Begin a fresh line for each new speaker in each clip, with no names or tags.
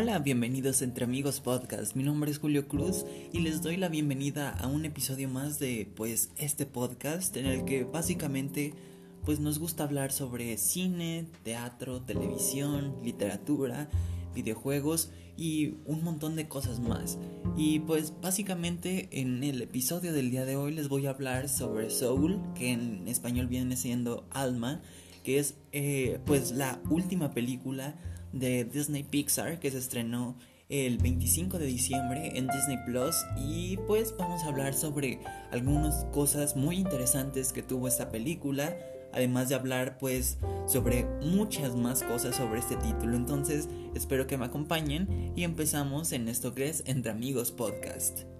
Hola, bienvenidos Entre Amigos Podcast. Mi nombre es Julio Cruz y les doy la bienvenida a un episodio más de pues este podcast en el que básicamente pues nos gusta hablar sobre cine, teatro, televisión, literatura, videojuegos y un montón de cosas más. Y pues básicamente en el episodio del día de hoy les voy a hablar sobre Soul, que en español viene siendo Alma, que es eh, pues la última película de Disney Pixar que se estrenó el 25 de diciembre en Disney Plus. Y pues vamos a hablar sobre algunas cosas muy interesantes que tuvo esta película. Además de hablar pues sobre muchas más cosas sobre este título. Entonces espero que me acompañen y empezamos en esto que es Entre Amigos Podcast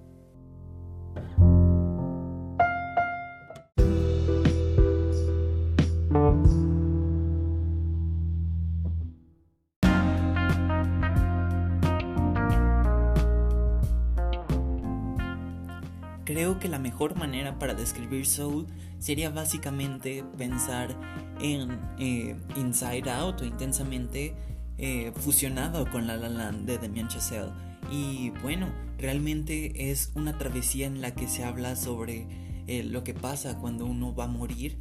Creo que la mejor manera para describir Soul sería básicamente pensar en eh, Inside Out o intensamente eh, fusionado con La La Land de Damien Chazelle. Y bueno, realmente es una travesía en la que se habla sobre eh, lo que pasa cuando uno va a morir,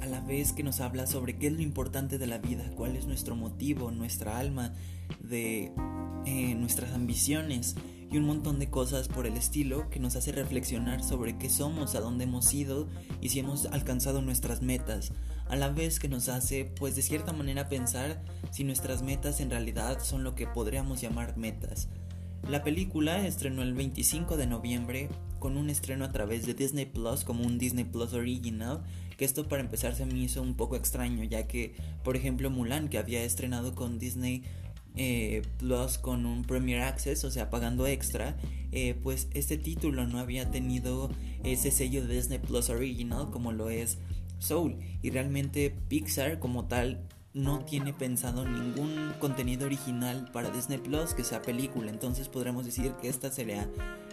a la vez que nos habla sobre qué es lo importante de la vida, cuál es nuestro motivo, nuestra alma, de nuestras ambiciones y un montón de cosas por el estilo que nos hace reflexionar sobre qué somos, a dónde hemos ido y si hemos alcanzado nuestras metas, a la vez que nos hace pues de cierta manera pensar si nuestras metas en realidad son lo que podríamos llamar metas. La película estrenó el 25 de noviembre con un estreno a través de Disney Plus como un Disney Plus original, que esto para empezar se me hizo un poco extraño, ya que por ejemplo Mulan que había estrenado con Disney eh, Plus con un Premier Access, o sea, pagando extra, eh, pues este título no había tenido ese sello de Disney Plus Original como lo es Soul. Y realmente Pixar como tal no tiene pensado ningún contenido original para Disney Plus que sea película. Entonces podremos decir que esta sería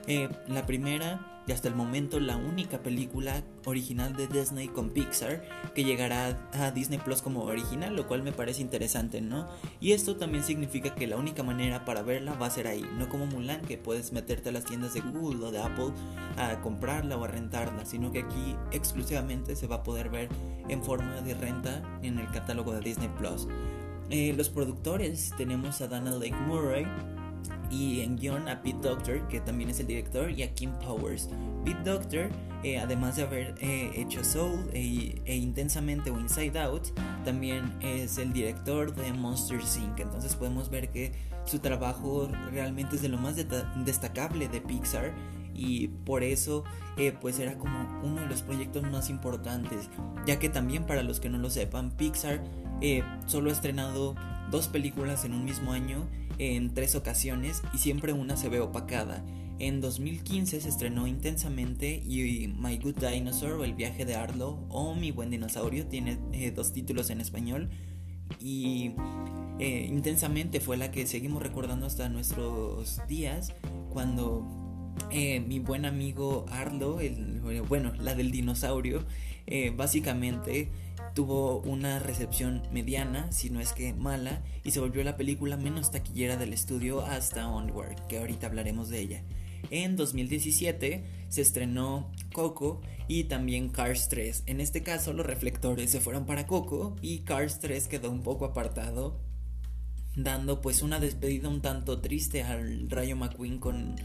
eh, la primera y hasta el momento la única película original de Disney con Pixar que llegará a Disney Plus como original, lo cual me parece interesante, ¿no? Y esto también significa que la única manera para verla va a ser ahí, no como Mulan que puedes meterte a las tiendas de Google o de Apple a comprarla o a rentarla, sino que aquí exclusivamente se va a poder ver en forma de renta en el catálogo de Disney Plus. Eh, los productores tenemos a Dana Lake Murray, y en guion a Pete Doctor, que también es el director, y a Kim Powers. Pete Doctor, eh, además de haber eh, hecho Soul e, e, Intensamente o Inside Out, también es el director de Monster Inc. Entonces podemos ver que su trabajo realmente es de lo más destacable de Pixar y por eso eh, pues era como uno de los proyectos más importantes ya que también para los que no lo sepan Pixar solo ha estrenado dos películas en un mismo año en tres ocasiones y siempre una se ve opacada. En 2015 se estrenó intensamente y My Good Dinosaur o El viaje de Arlo o Mi buen dinosaurio tiene eh, dos títulos en español y eh, intensamente fue la que seguimos recordando hasta nuestros días cuando eh, mi buen amigo Arlo, el, bueno, la del dinosaurio, básicamente tuvo una recepción mediana, si no es que mala, y se volvió la película menos taquillera del estudio hasta Onward, que ahorita hablaremos de ella. En 2017 se estrenó Coco y también Cars 3. En este caso los reflectores se fueron para Coco y Cars 3 quedó un poco apartado, dando pues una despedida un tanto triste al Rayo McQueen con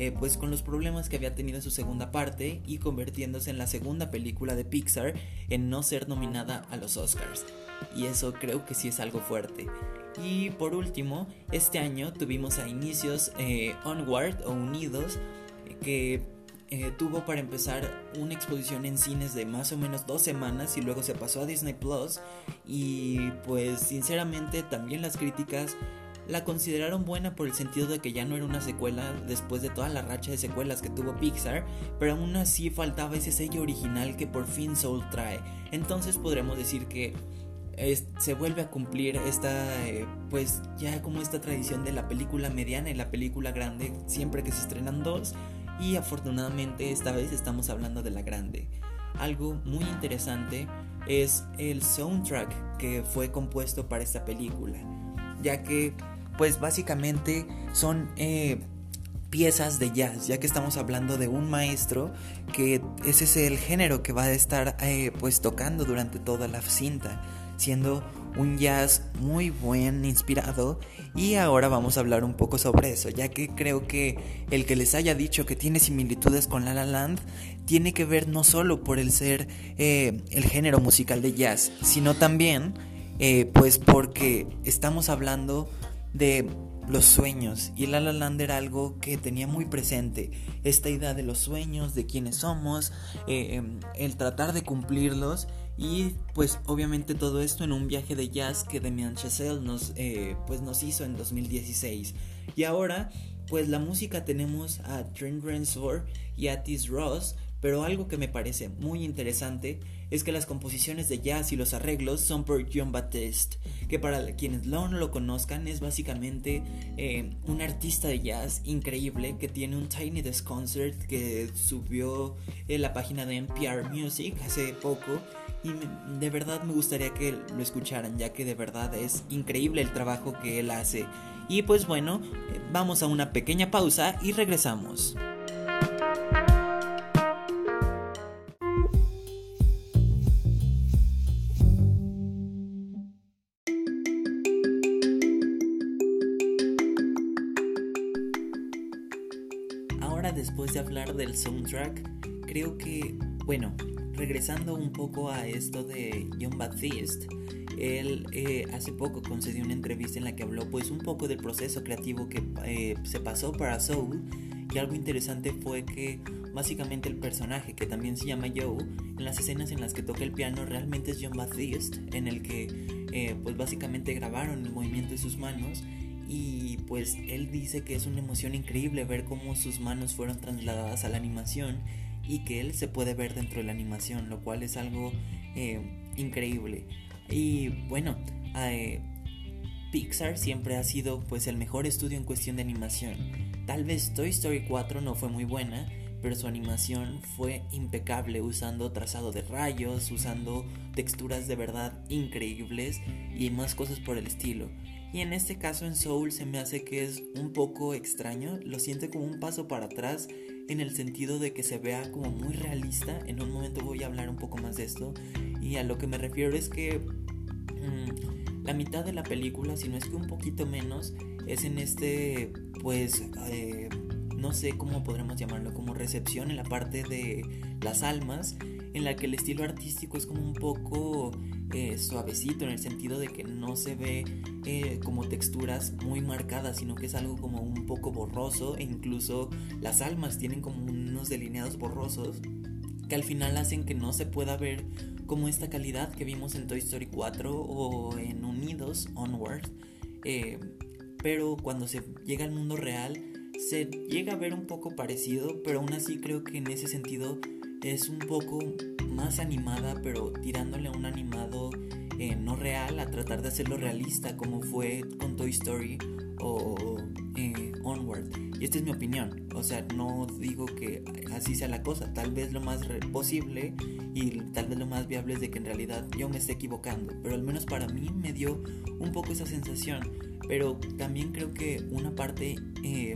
eh, pues con los problemas que había tenido en su segunda parte y convirtiéndose en la segunda película de Pixar en no ser nominada a los Oscars. Y eso creo que sí es algo fuerte. Y por último, este año tuvimos a inicios eh, Onward o Unidos, que eh, tuvo para empezar una exposición en cines de más o menos dos semanas y luego se pasó a Disney Plus. Y pues sinceramente también las críticas la consideraron buena por el sentido de que ya no era una secuela después de toda la racha de secuelas que tuvo Pixar, pero aún así faltaba ese sello original que por fin Soul trae. Entonces podremos decir que se vuelve a cumplir esta, eh, pues ya como esta tradición de la película mediana y la película grande siempre que se estrenan dos. Y afortunadamente esta vez estamos hablando de la grande. Algo muy interesante es el soundtrack que fue compuesto para esta película, ya que pues básicamente son eh, piezas de jazz, ya que estamos hablando de un maestro que ese es el género que va a estar eh, pues tocando durante toda la cinta, siendo un jazz muy buen, inspirado. Y ahora vamos a hablar un poco sobre eso, ya que creo que el que les haya dicho que tiene similitudes con La La Land tiene que ver no solo por el ser eh, el género musical de jazz, sino también pues porque estamos hablando de los sueños. Y La La Land era algo que tenía muy presente esta idea de los sueños de quiénes somos eh, em, el tratar de cumplirlos. Y pues obviamente todo esto en un viaje de jazz que Demian Chazelle nos eh, pues nos hizo en 2016 y ahora pues la música tenemos a Trent Reznor y a Tis Ross pero algo que me parece muy interesante es que las composiciones de jazz y los arreglos son por John Baptiste, que para quienes no lo conozcan es básicamente eh, un artista de jazz increíble que tiene un Tiny Desk Concert que subió en la página de NPR Music hace poco y de verdad me gustaría que lo escucharan ya que de verdad es increíble el trabajo que él hace. Y pues bueno, vamos a una pequeña pausa y regresamos. Creo que, bueno, regresando un poco a esto de John Baptiste, él eh, hace poco concedió una entrevista en la que habló pues un poco del proceso creativo que eh, se pasó para Soul y algo interesante fue que básicamente el personaje que también se llama Joe en las escenas en las que toca el piano realmente es John Baptiste en el que eh, pues básicamente grabaron el movimiento de sus manos y pues él dice que es una emoción increíble ver cómo sus manos fueron trasladadas a la animación y que él se puede ver dentro de la animación, lo cual es algo eh, increíble. Y bueno, eh, Pixar siempre ha sido pues el mejor estudio en cuestión de animación. Tal vez Toy Story 4 no fue muy buena, pero su animación fue impecable usando trazado de rayos, usando texturas de verdad increíbles y más cosas por el estilo. Y en este caso en Soul se me hace que es un poco extraño, lo siento como un paso para atrás en el sentido de que se vea como muy realista. En un momento voy a hablar un poco más de esto. Y a lo que me refiero es que mm, la mitad de la película, si no es que un poquito menos, es en este, pues, eh, no sé cómo podremos llamarlo, como recepción en la parte de las almas, en la que el estilo artístico es como un poco eh, suavecito en el sentido de que no se ve eh, como texturas muy marcadas, sino que es algo como un poco borroso e incluso las almas tienen como unos delineados borrosos que al final hacen que no se pueda ver como esta calidad que vimos en Toy Story 4 o en Unidos Onward. Eh, pero cuando se llega al mundo real se llega a ver un poco parecido, pero aún así creo que en ese sentido es un poco más animada, pero tirándole a un animado eh, no real, a tratar de hacerlo realista, como fue con Toy Story o eh, Onward. Y esta es mi opinión, o sea, no digo que así sea la cosa, tal vez lo más posible y tal vez lo más viable es de que en realidad yo me esté equivocando, pero al menos para mí me dio un poco esa sensación, pero también creo que una parte eh,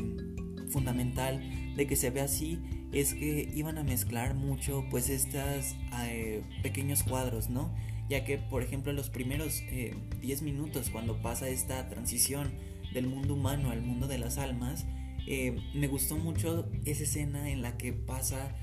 fundamental de que se ve así es que iban a mezclar mucho pues estos eh, pequeños cuadros, ¿no? Ya que por ejemplo los primeros 10 eh, minutos cuando pasa esta transición del mundo humano al mundo de las almas, eh, me gustó mucho esa escena en la que pasa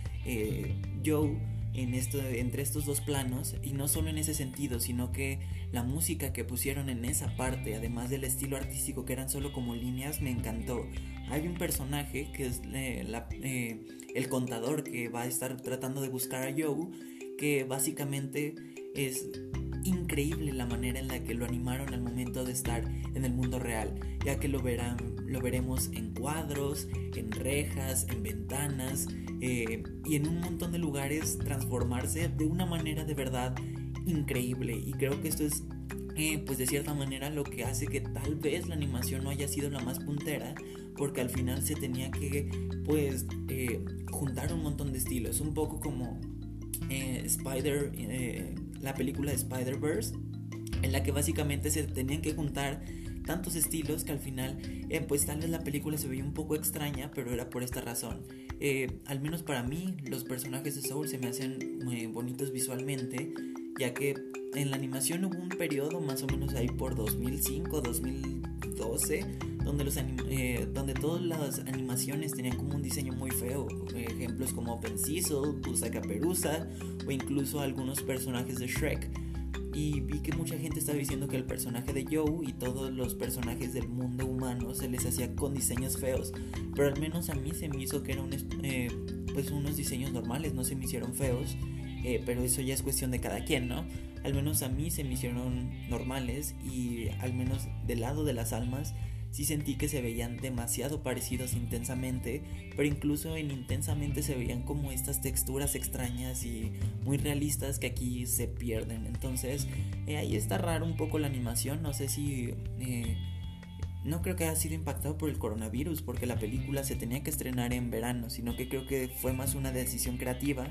Joe en esto, entre estos dos planos y no solo en ese sentido, sino que la música que pusieron en esa parte, además del estilo artístico que eran solo como líneas, me encantó. Hay un personaje que es eh, eh, el contador que va a estar tratando de buscar a Joe, que básicamente es increíble la manera en la que lo animaron al momento de estar en el mundo real, ya que lo verán, lo veremos en cuadros, en rejas, en ventanas eh, y en un montón de lugares transformarse de una manera de verdad increíble. Y creo que esto es eh, pues de cierta manera lo que hace que tal vez la animación no haya sido la más puntera porque al final se tenía que pues eh, juntar un montón de estilos un poco como Spider la película de Spider-Verse, en la que básicamente se tenían que juntar tantos estilos que al final eh, pues tal vez la película se veía un poco extraña, pero era por esta razón. Eh, al menos para mí los personajes de Soul se me hacen muy bonitos visualmente, ya que en la animación hubo un periodo más o menos ahí por 2005, 2012, donde, los eh, donde todas las animaciones tenían como un diseño muy feo. Ejemplos como Open Cecil, Pusa Caperuza o incluso algunos personajes de Shrek y vi que mucha gente estaba diciendo que el personaje de Joe y todos los personajes del mundo humano se les hacía con diseños feos, pero al menos a mí se me hizo que eran eh, pues unos diseños normales, no se me hicieron feos, eh, pero eso ya es cuestión de cada quien, ¿no? Al menos a mí se me hicieron normales y al menos del lado de las almas sí sentí que se veían demasiado parecidos intensamente, pero incluso en intensamente se veían como estas texturas extrañas y muy realistas que aquí se pierden. Entonces eh, ahí está raro un poco la animación, no sé si... Eh, no creo que haya sido impactado por el coronavirus, porque la película se tenía que estrenar en verano, sino que creo que fue más una decisión creativa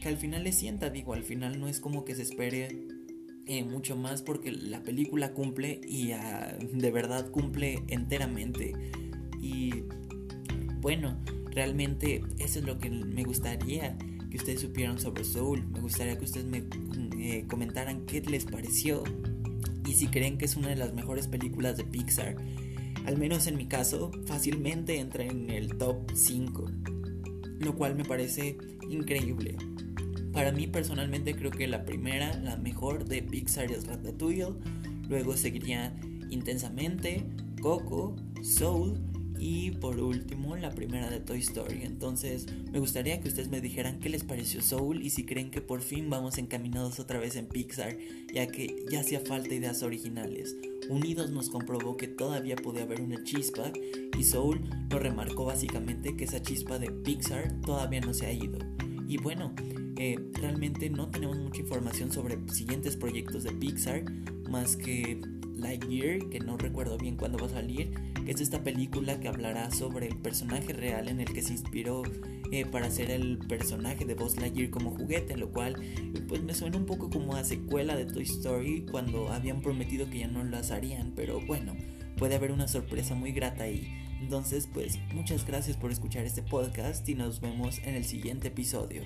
que al final le sienta, digo, al final no es como que se espere eh, mucho más porque la película cumple y ah, de verdad cumple enteramente. Y bueno, realmente eso es lo que me gustaría que ustedes supieran sobre Soul. Me gustaría que ustedes me eh, comentaran qué les pareció y si creen que es una de las mejores películas de Pixar. Al menos en mi caso, fácilmente entra en el top 5, lo cual me parece increíble. Para mí personalmente creo que la primera, la mejor de Pixar es Ratatouille, luego seguiría Intensamente, Coco, Soul y por último la primera de Toy Story. Entonces me gustaría que ustedes me dijeran qué les pareció Soul y si creen que por fin vamos encaminados otra vez en Pixar, ya que ya hacía falta ideas originales. Unidos nos comprobó que todavía podía haber una chispa y Soul nos remarcó básicamente que esa chispa de Pixar todavía no se ha ido. Y bueno, realmente no tenemos mucha información sobre siguientes proyectos de Pixar, más que Lightyear, que no recuerdo bien cuándo va a salir, es esta película que hablará sobre el personaje real en el que se inspiró eh, para hacer el personaje de Buzz Lightyear como juguete, lo cual pues me suena un poco como a secuela de Toy Story cuando habían prometido que ya no las harían, pero bueno, puede haber una sorpresa muy grata ahí. Entonces, pues muchas gracias por escuchar este podcast y nos vemos en el siguiente episodio.